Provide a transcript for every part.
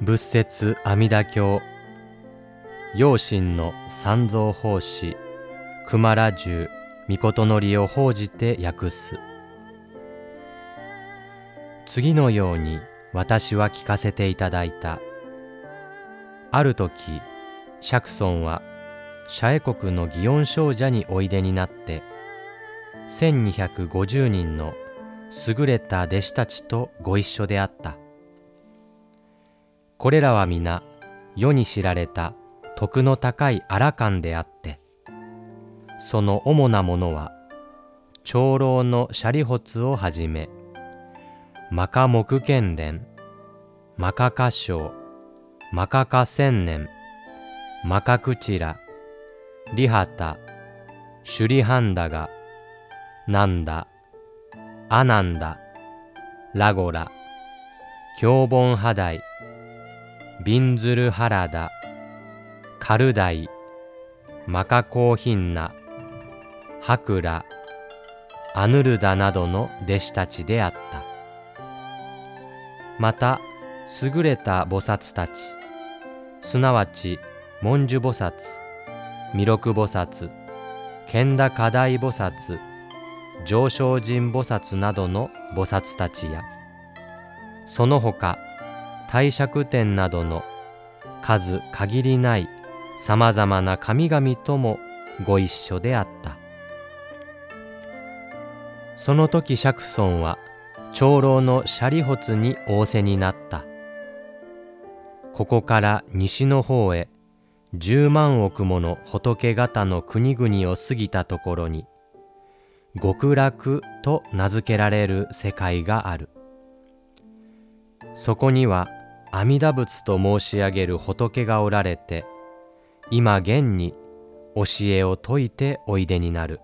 仏説阿弥陀経養親の三蔵法師熊良十尊のりを報じて訳す。次のように私は聞かせていただいた。ある時釈尊はシャエ国の祇園少女においでになって1250人の優れた弟子たちとご一緒であった。これらは皆世に知られた徳の高いアラカンであってその主なものは長老のシャリホツをはじめマカ木剣連マカカ章マカカ千年マカクチラリハタシュリハンダガナンダアナンダラゴラ凶本ハダイビンズルハラダ、カルダイ、マカコーヒンナ、ハクラ、アヌルダなどの弟子たちであった。また、優れた菩薩たち、すなわち、文殊菩薩、弥勒菩薩、賢田課題菩薩、上昇人菩薩などの菩薩たちや、その他、帝釈天などの数限りないさまざまな神々ともご一緒であった。その時釈尊は長老のシャリホツに仰せになった。ここから西の方へ十万億もの仏方の国々を過ぎたところに極楽と名付けられる世界がある。そこには阿弥陀仏と申し上げる仏がおられて今現に教えを説いておいでになる。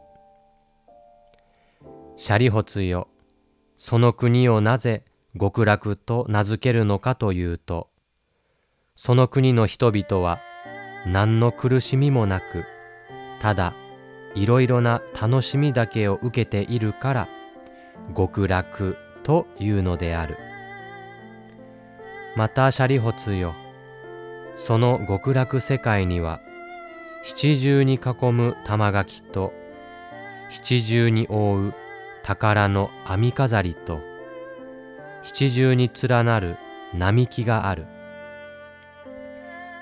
シャリホツよその国をなぜ極楽と名付けるのかというとその国の人々は何の苦しみもなくただいろいろな楽しみだけを受けているから極楽というのである。またシャリホツよその極楽世界には七重に囲む玉垣と七重に覆う宝の網飾りと七重に連なる並木がある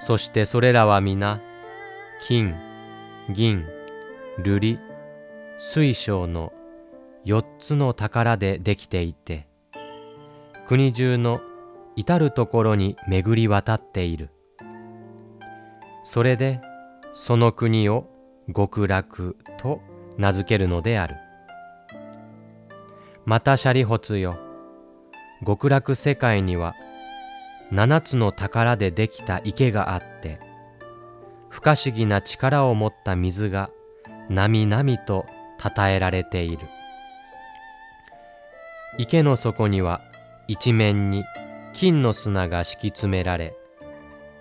そしてそれらは皆金銀瑠璃水晶の四つの宝でできていて国中の至る所に巡り渡っている。それでその国を極楽と名付けるのである。またシャリホツよ極楽世界には七つの宝でできた池があって不可思議な力を持った水がなみなみとたたえられている。池の底には一面に金の砂が敷き詰められ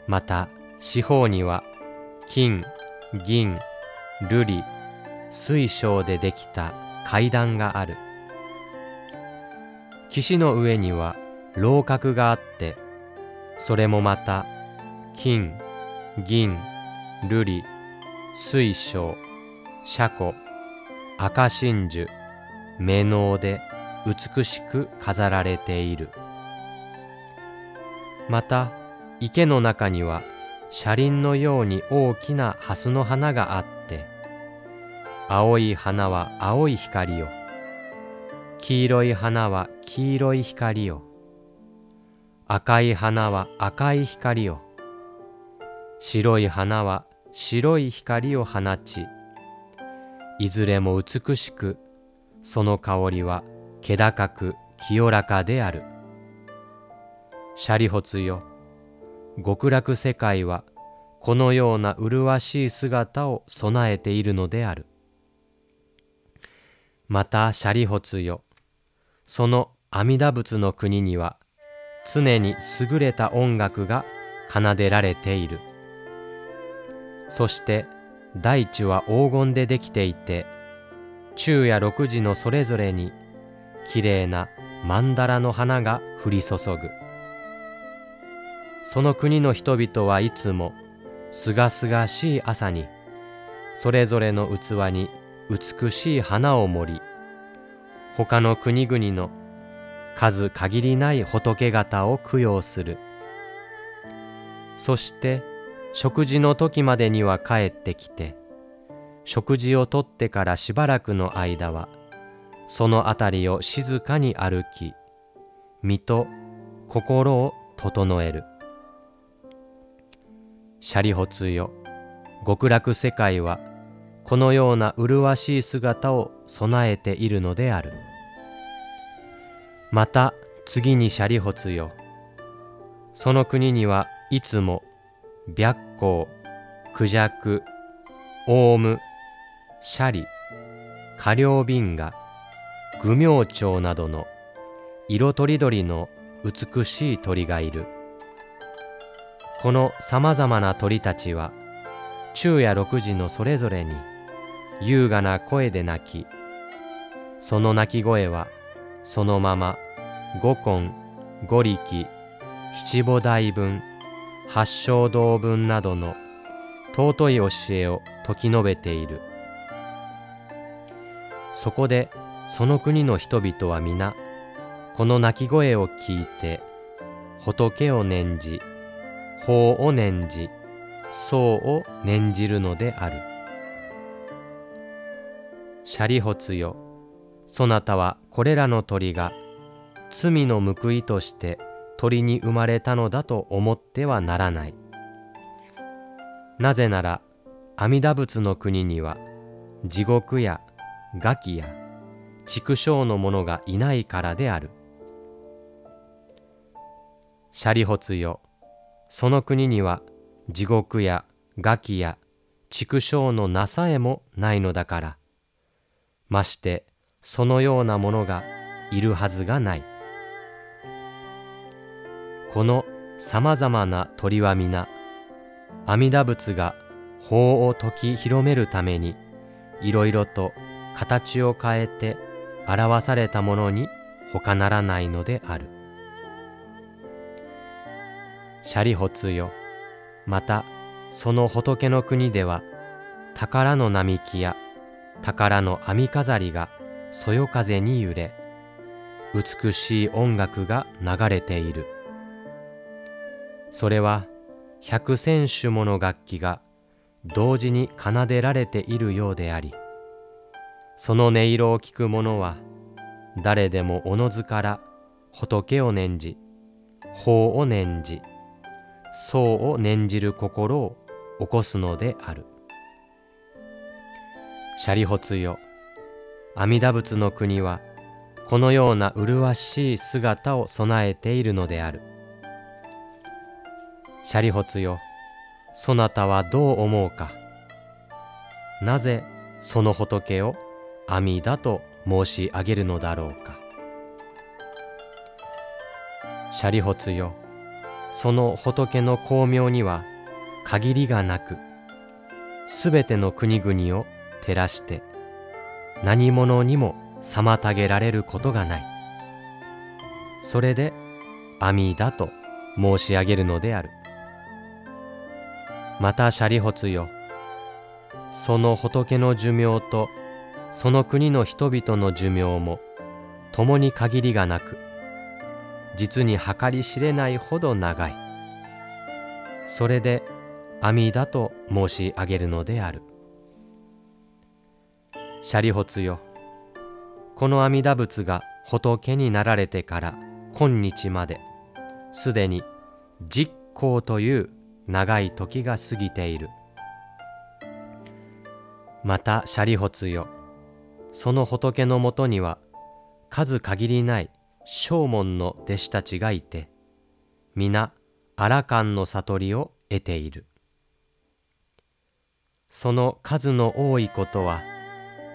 また四方には金銀瑠璃水晶でできた階段がある。岸の上には楼閣があってそれもまた金銀瑠璃水晶車庫赤真珠目能で美しく飾られている。また池の中には車輪のように大きな蓮の花があって青い花は青い光を黄色い花は黄色い光を赤い花は赤い光を。白い花は白い光を放ち。いずれも美しくその香りは気高く清らかである。シャリホツよ。極楽世界はこのような麗しい姿を備えているのである。またシャリホツよ。その阿弥陀仏の国には常に優れた音楽が奏でられている。そして大地は黄金でできていて昼夜六時のそれぞれにきれいな曼荼羅の花が降り注ぐ。その国の人々はいつもすがすがしい朝にそれぞれの器に美しい花を盛り他の国々の数限りない仏方を供養する。そして食事の時までには帰ってきて食事をとってからしばらくの間はその辺りを静かに歩き身と心を整える。シャリホツよ極楽世界はこのような麗しい姿を備えているのである。また次にシャリホツよ。その国にはいつも白光クジャクオウムシャリカリョウビンガ愚明鳥などの色とりどりの美しい鳥がいる。このさまざまな鳥たちは昼夜六時のそれぞれに優雅な声で鳴きその鳴き声はそのまま五根五力七母大分八正道分などの尊い教えを説き述べている。そこでその国の人々は皆この鳴き声を聞いて仏を念じ法を念じ僧を念じるのである。シャリホツよそなたはこれらの鳥が罪の報いとして鳥に生まれたのだと思ってはならない。なぜなら阿弥陀仏の国には地獄や餓鬼や畜生の者がいないからである。シャリホツよその国には地獄や餓鬼や畜生のなさえもないのだから。ましてそのようなものがいるはずがないこのさまざまな鳥は皆阿弥陀仏が法を説き広めるためにいろいろと形を変えて表されたものに他ならないのである。シャリホツよまたその仏の国では宝の並木や宝の編み飾りがそよ風に揺れ美しい音楽が流れている。それは百千種もの楽器が同時に奏でられているようでありその音色を聞く者は誰でもおのずから仏を念じ法を念じ僧を念じる心を起こすのである。シャリホツよ阿弥陀仏の国はこのような麗しい姿を備えているのである。シャリホツよそなたはどう思うか。なぜその仏を阿弥陀と申し上げるのだろうか。シャリホツよその仏の光明には限りがなくすべての国々を照らして何者にも妨げられることがない。それで阿弥陀と申し上げるのである。またシャリホツよ。その仏の寿命とその国の人々の寿命も共に限りがなく実に計り知れないほど長い。それで阿弥陀と申し上げるのである。シャリホツよ。この阿弥陀仏が仏になられてから今日まですでに実行という長い時が過ぎている。またシャリホツよ。その仏のもとには数限りない正門の弟子たちがいて皆アラカンの悟りを得ている。その数の多いことは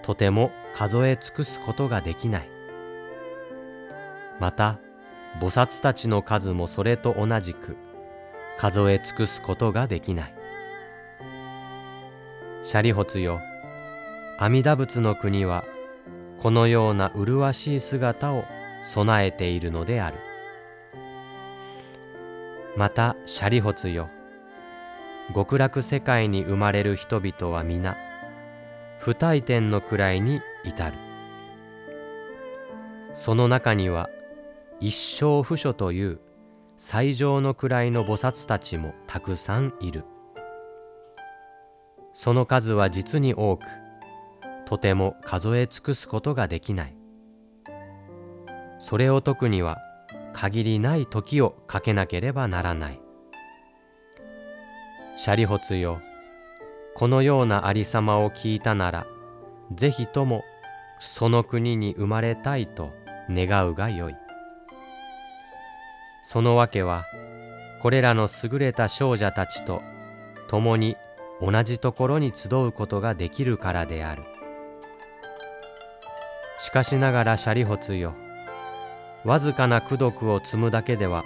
とても数え尽くすことができない。また菩薩たちの数もそれと同じく数え尽くすことができない。シャリホツよ阿弥陀仏の国はこのような麗しい姿を備えているのである。またシャリホツよ極楽世界に生まれる人々は皆不退転の位に至る。その中には一生不処という最上の位の菩薩たちもたくさんいる。その数は実に多くとても数え尽くすことができない。それを解くには限りない時をかけなければならない。シャリホツよこのようなありさまを聞いたならぜひともその国に生まれたいと願うがよい。そのわけはこれらの優れた少女たちと共に同じところに集うことができるからである。しかしながらシャリホツよわずかな功徳を積むだけでは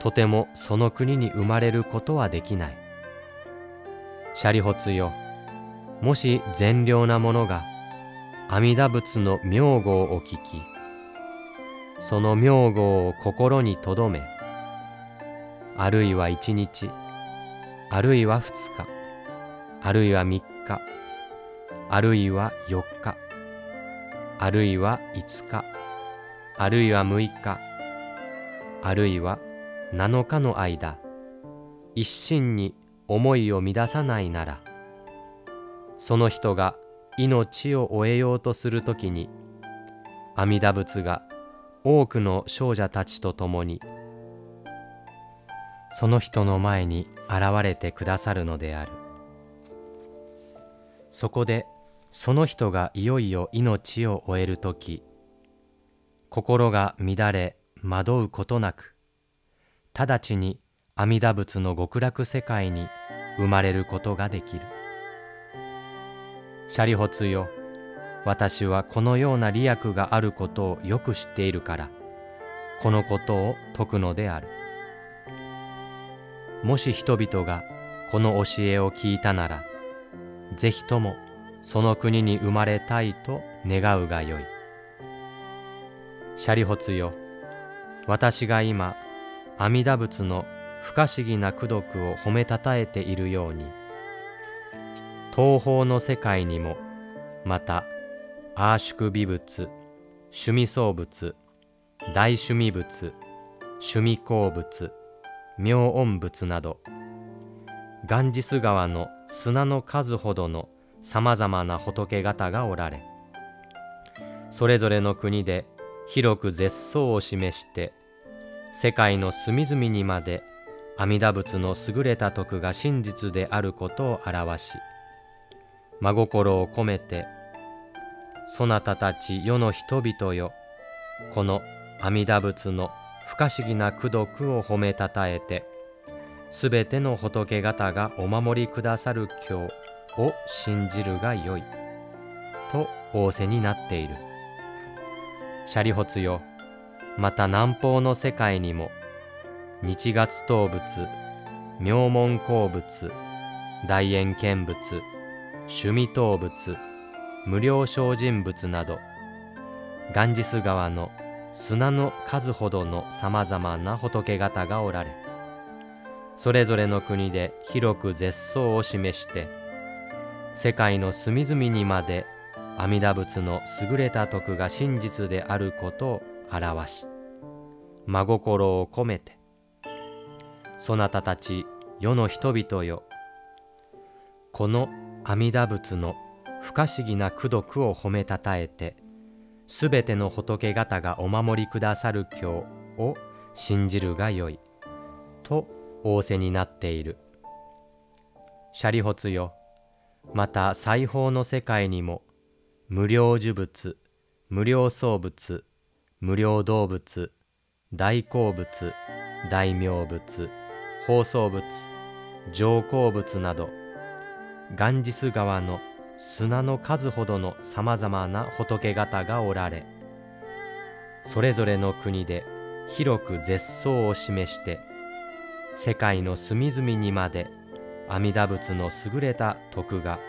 とてもその国に生まれることはできない。シャリホツよ。もし善良な者が阿弥陀仏の名号を聞きその名号を心に留めあるいは一日あるいは二日あるいは三日あるいは四日あるいは五日あるいは六日あるいは七日の間一心に思いを乱さないならその人が命を終えようとするときに阿弥陀仏が多くの少女たちと共にその人の前に現れてくださるのである。そこでその人がいよいよ命を終える時心が乱れ惑うことなく直ちに阿弥陀仏の極楽世界に生まれることができる。シャリホツよ私はこのような利益があることをよく知っているからこのことを説くのである。もし人々がこの教えを聞いたならぜひともその国に生まれたいと願うがよい。シャリホツよ私が今阿弥陀仏の不可思議な功徳を褒めたたえているように東方の世界にもまたアーシュク美仏趣味創仏大趣味仏趣味鉱仏妙音仏などガンジス川の砂の数ほどのさまざまな仏方がおられそれぞれの国で広く絶相を示して世界の隅々にまで阿弥陀仏の優れた徳が真実であることを表し真心を込めてそなたたち世の人々よこの阿弥陀仏の不可思議な功徳を褒めたたえてすべての仏方がお守りくださる今日を信じるがよいと仰せになっている。シャリホツよまた南方の世界にも日月頭仏妙門鉱物大円見物趣味頭仏無料精進仏などガンジス川の砂の数ほどのさまざまな仏方がおられそれぞれの国で広く絶相を示して世界の隅々にまで阿弥陀仏の優れた徳が真実であることを表し真心を込めてそなたたち世の人々よ。この阿弥陀仏の不可思議な功徳を褒めたたえてすべての仏方がお守りくださる今日を信じるがよいと仰せになっている。シャリホツよ。また裁縫の世界にも無料呪物無料創物無料動物大好物大名物放送物上皇物などガンジス川の砂の数ほどのさまざまな仏方がおられそれぞれの国で広く絶相を示して世界の隅々にまで阿弥陀仏の優れた徳が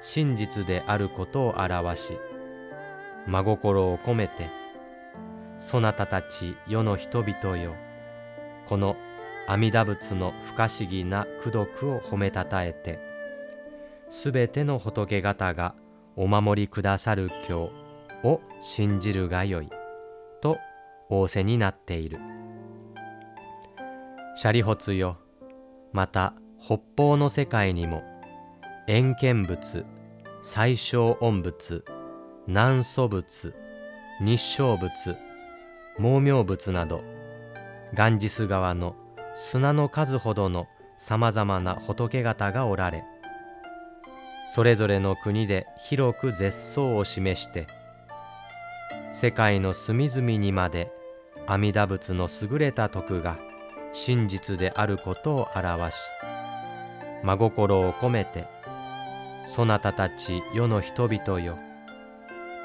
真実であることを表し真心を込めてそなたたち世の人々よこの阿弥陀仏の不可思議な功徳を褒めたたえてすべての仏方がお守りくださる今日を信じるがよいと仰せになっている。シャリホツよまた北方の世界にも遠見仏最小音仏南祖仏日照仏毛明仏などガンジス川の砂の数ほどのさまざまな仏方がおられそれぞれの国で広く絶相を示して世界の隅々にまで阿弥陀仏の優れた徳が真実であることを表し真心を込めてそなたたち世の人々よ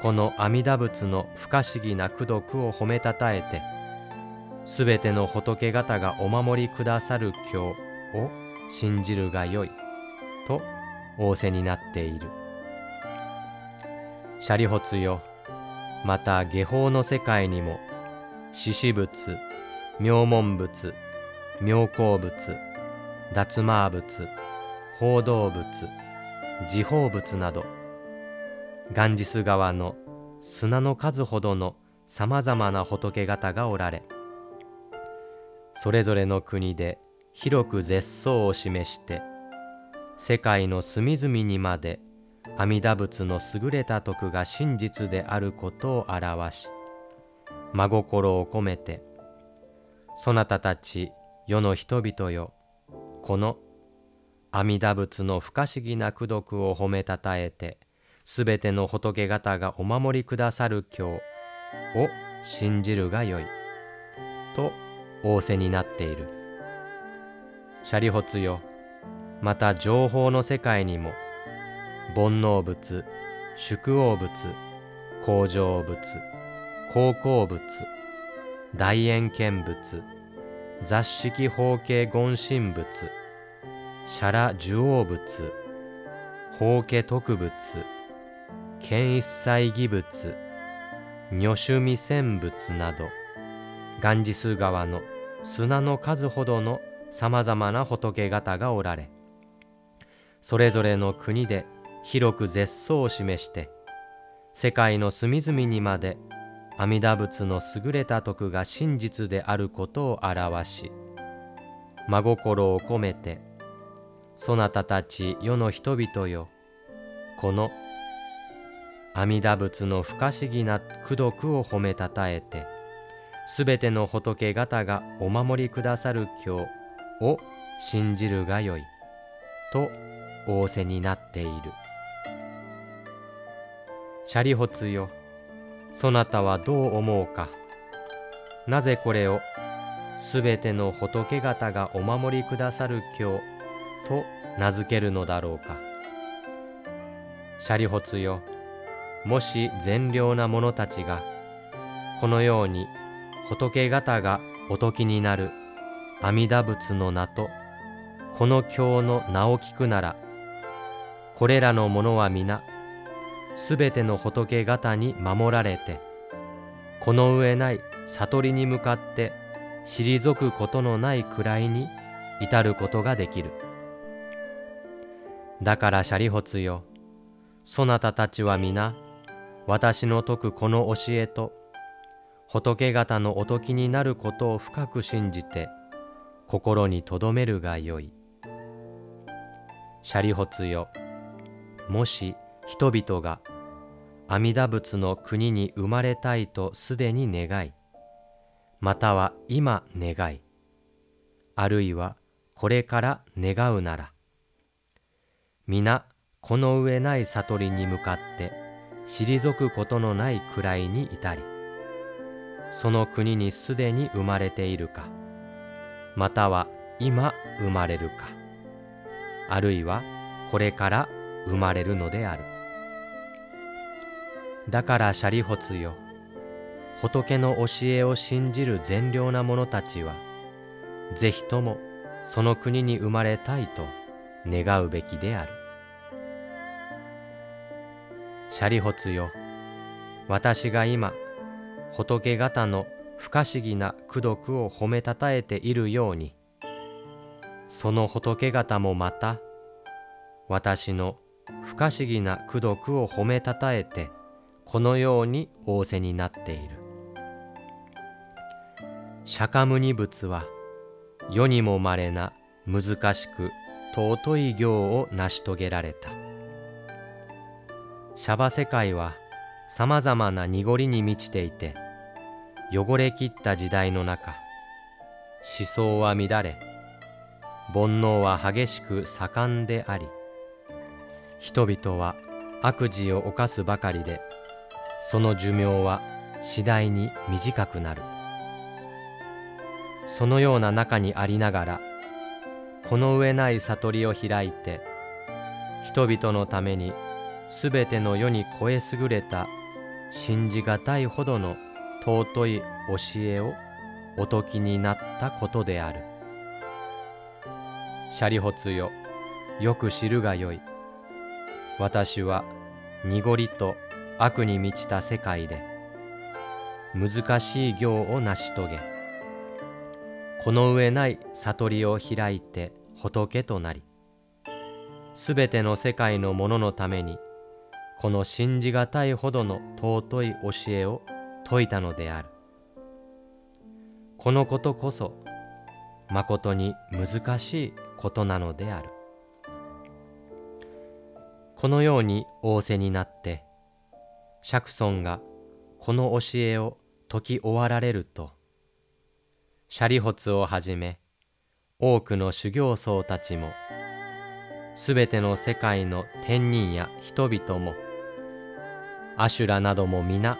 この阿弥陀仏の不可思議な功徳を褒めたたえてすべての仏方がお守りくださる今日を信じるがよいと仰せになっている。シャリホツよまた下法の世界にも獅子仏妙門仏妙高仏脱魔仏報道仏時報仏などガンジス川の砂の数ほどのさまざまな仏方がおられそれぞれの国で広く絶相を示して世界の隅々にまで阿弥陀仏の優れた徳が真実であることを表し真心を込めてそなたたち世の人々よこの阿弥陀仏の不可思議な功徳を褒めたたえてすべての仏方がお守りくださる今日を信じるがよいと仰せになっている。シャリホツよ。また情報の世界にも。煩悩仏宿王仏工場仏高校仏大円見仏雑式法形言神仏シャラ寿王仏法家特仏剣一切義仏女種未戦仏など。ガンジス川の砂の数ほどのさまざまな仏方がおられそれぞれの国で広く絶相を示して世界の隅々にまで阿弥陀仏の優れた徳が真実であることを表し真心を込めてそなたたち世の人々よこの阿弥陀仏の不可思議な功徳を褒めたたえてすべての仏方がお守りくださる今日を信じるがよいと仰せになっている。シャリホツよそなたはどう思うか。なぜこれをすべての仏方がお守りくださる今日と名付けるのだろうか。シャリホツよもし善良な者たちがこのように仏方がおときになる。阿弥陀仏の名とこの経の名を聞くならこれらの者は皆すべての仏方に守られてこの上ない悟りに向かって退くことのないくらいに至ることができる。だからシャリホツよそなたたちは皆私の説くこの教えと仏方のおときになることを深く信じて心に留めるがよい。シャリホツよもし人々が阿弥陀仏の国に生まれたいとすでに願いまたは今願いあるいはこれから願うなら皆この上ない悟りに向かって退くことのないくらいに至りその国にすでに生まれているかまたは今生まれるかあるいはこれから生まれるのである。だからシャリホツよ仏の教えを信じる善良な者たちはぜひともその国に生まれたいと願うべきである。シャリホツよ私が今仏方の不可思議な功徳を褒めたたえているように。その仏方もまた私の不可思議な功徳を褒めたたえてこのように仰せになっている。釈迦牟尼仏は世にもまれな難しく尊い行を成し遂げられた。シャバ世界はさまざまな濁りに満ちていて汚れきった時代の中思想は乱れ煩悩は激しく盛んであり人々は悪事を犯すばかりでその寿命は次第に短くなる。そのような中にありながらこの上ない悟りを開いて人々のためにすべての世に超え優れた信じがたいほどの尊い教えをお説きになったことである。シャリホツよ、よく知るがよい。私は濁りと悪に満ちた世界で難しい行を成し遂げ、この上ない悟りを開いて仏となり、すべての世界のもののためにこの信じがたいほどの尊い教えを説いたのである。このことこそまことに難しいことなのである。このように仰せになって釈尊がこの教えを説き終わられるとシャリホツをはじめ多くの修行僧たちもすべての世界の天人や人々もアシュラなども皆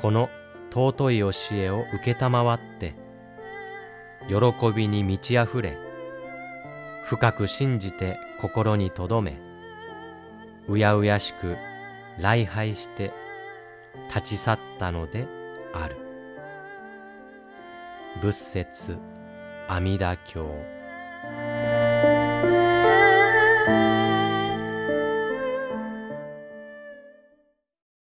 この尊い教えを承って喜びに満ち溢れ深く信じて心に留めうやうやしく礼拝して立ち去ったのである。仏説阿弥陀経。